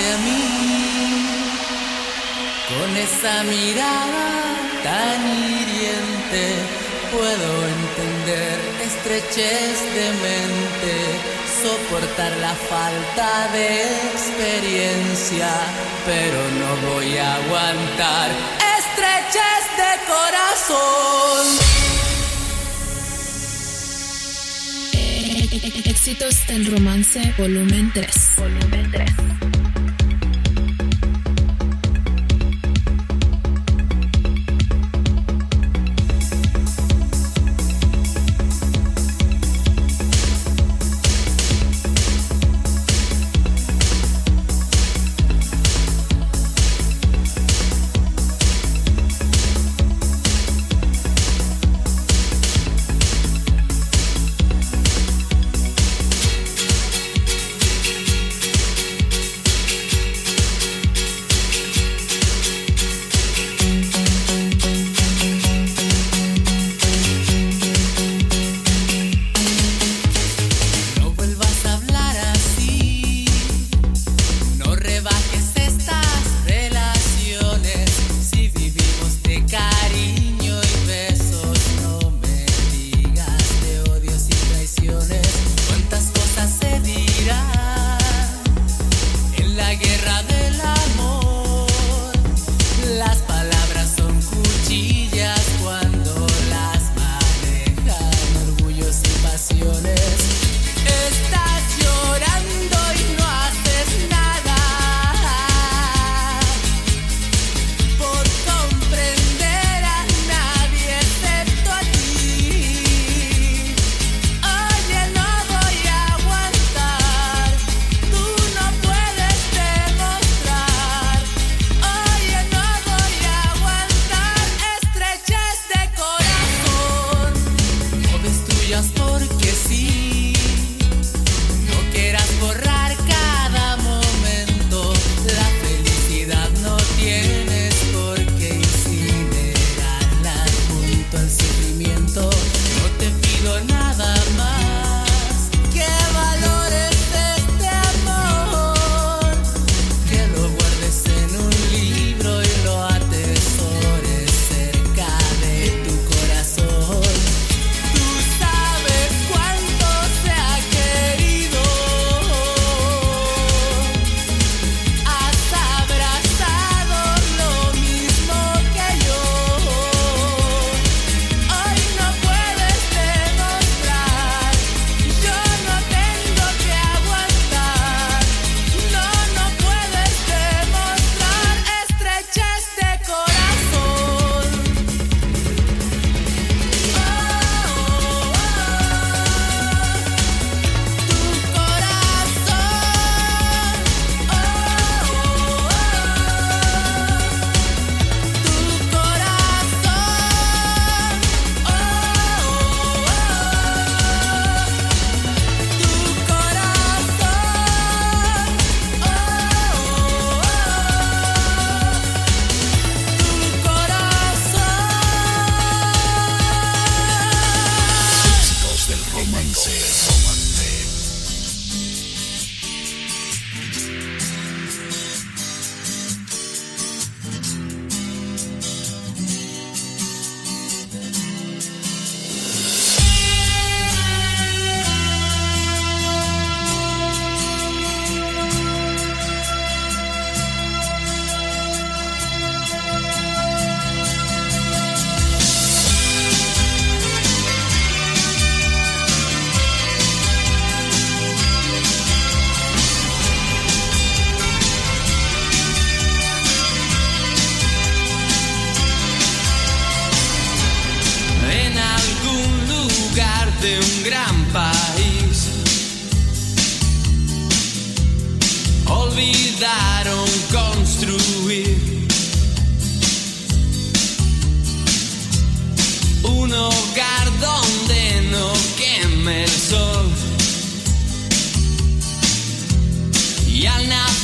a mí con esa mirada tan hiriente. Puedo entender estrechez de mente, soportar la falta de experiencia, pero no voy a aguantar estrechez de corazón. Éxitos del romance, volumen 3. Volumen 3.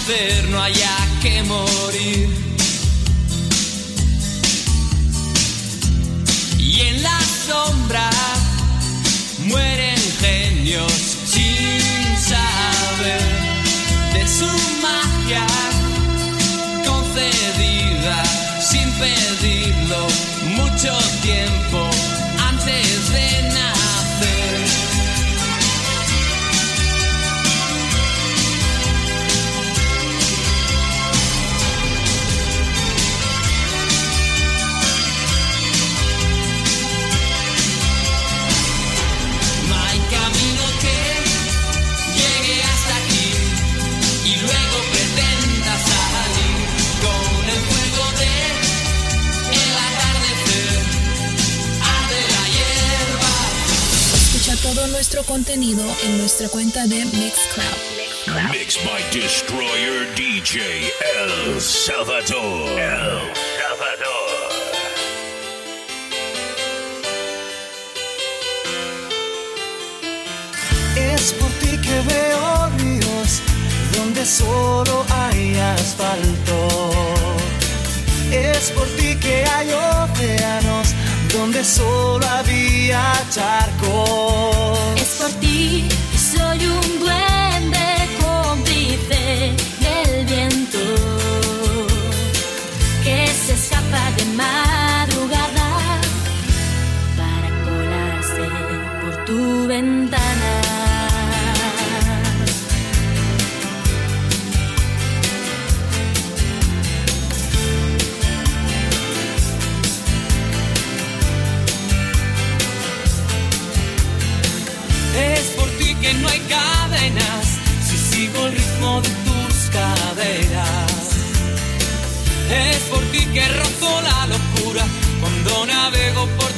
No haya contenido en nuestra cuenta de Mixcloud. Mixed by Destroyer DJ El Salvador. El Salvador. Es por ti que veo ríos donde solo hay asfalto. Es por ti que hay océanos donde solo había charcos por ti soy un buen de tus caderas. Es por ti que rozo la locura cuando navego por ti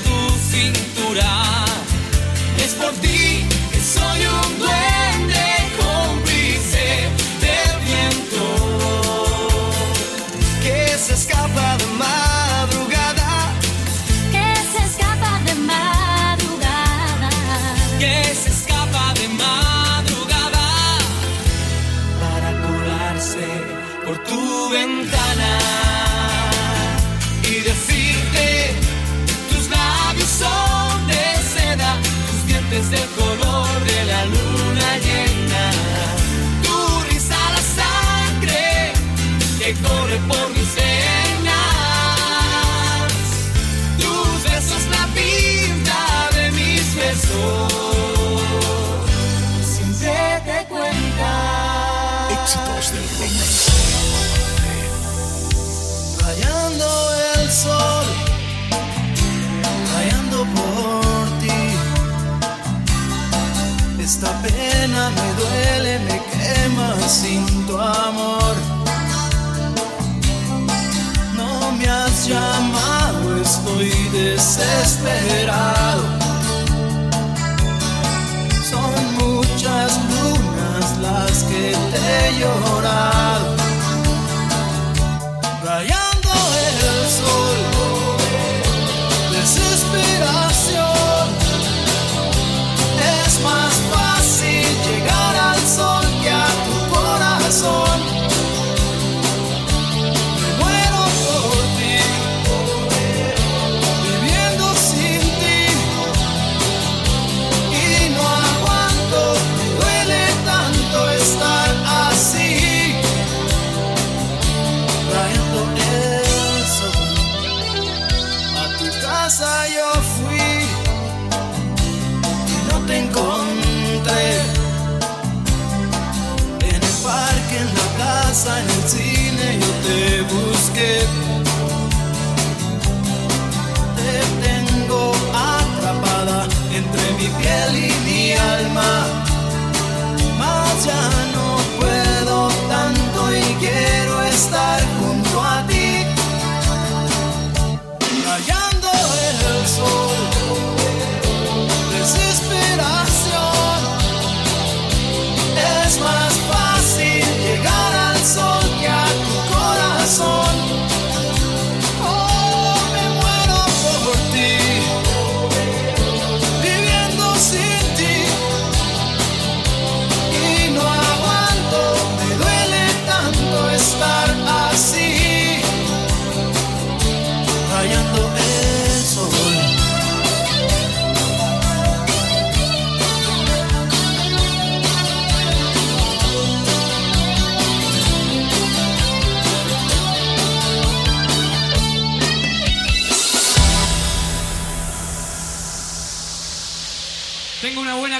sin tu amor. No me has llamado, estoy desesperado. te busqué, te tengo atrapada entre mi piel y mi alma.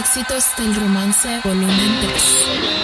Éxitos del romance volumen 3.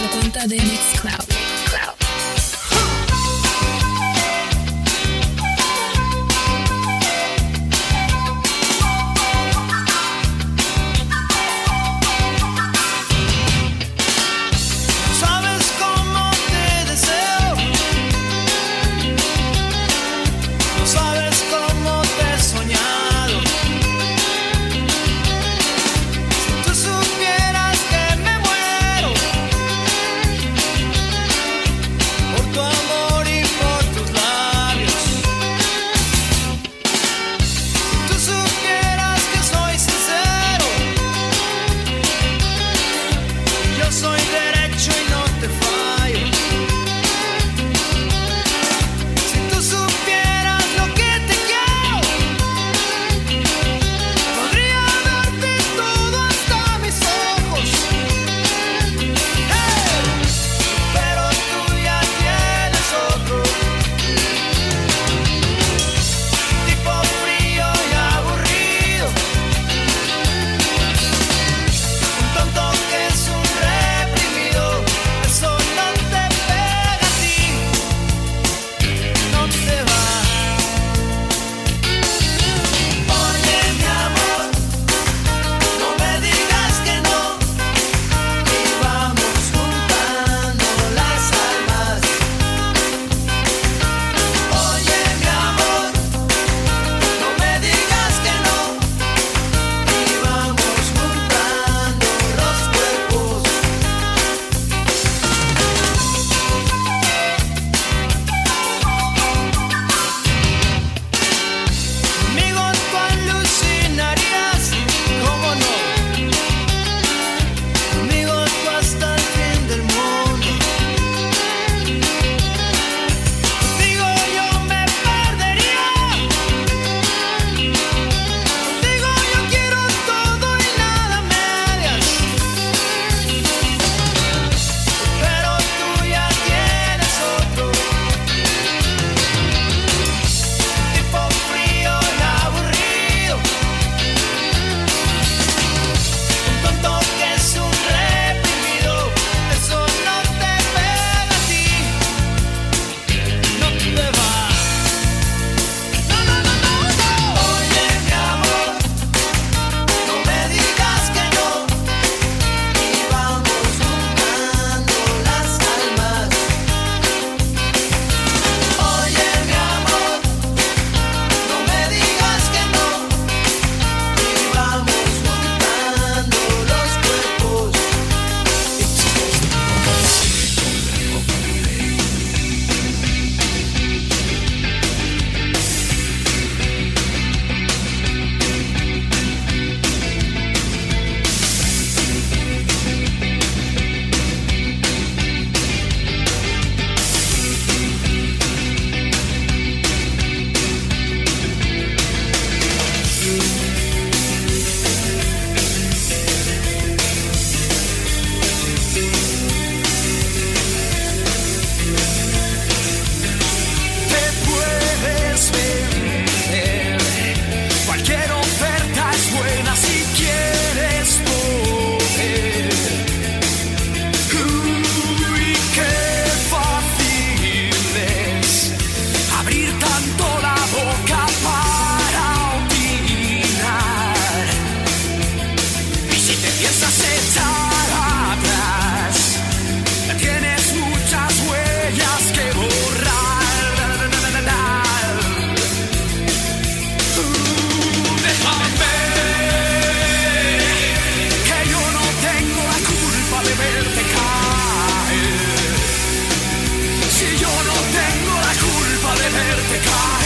nostra conta The Mixcloud. the car.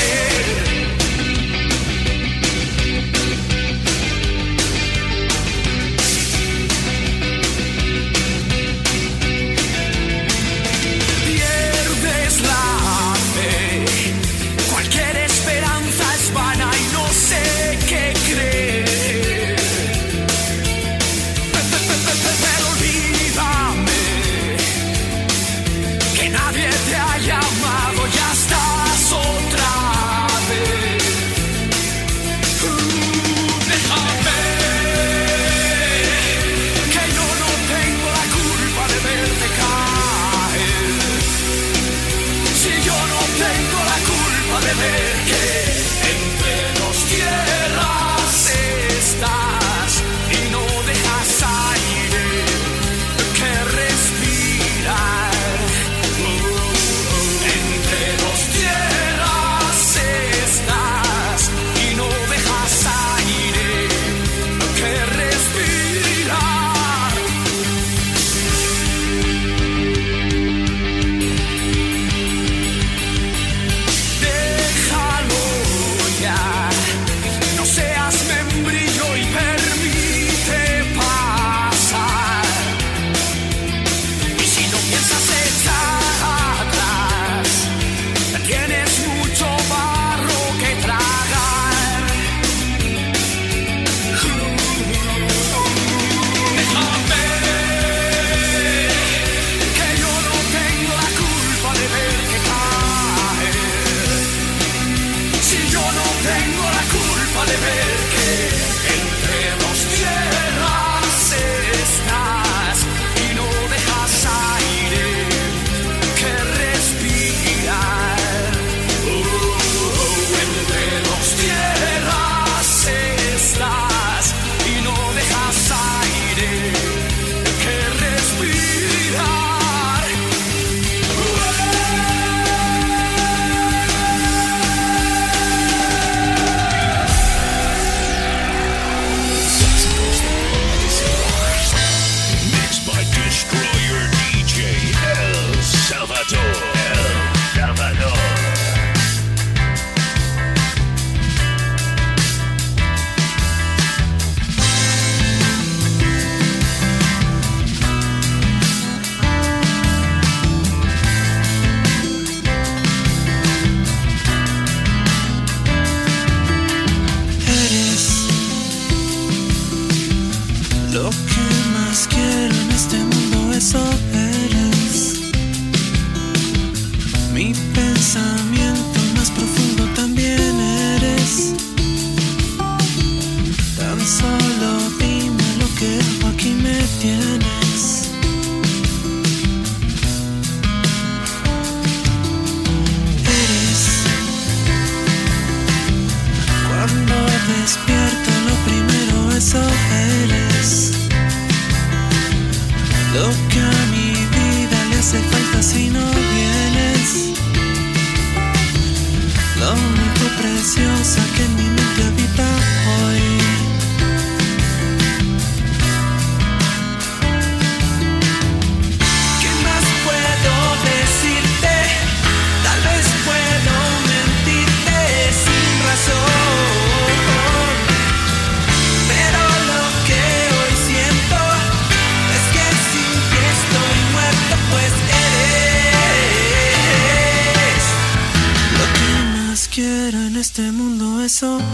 do beso.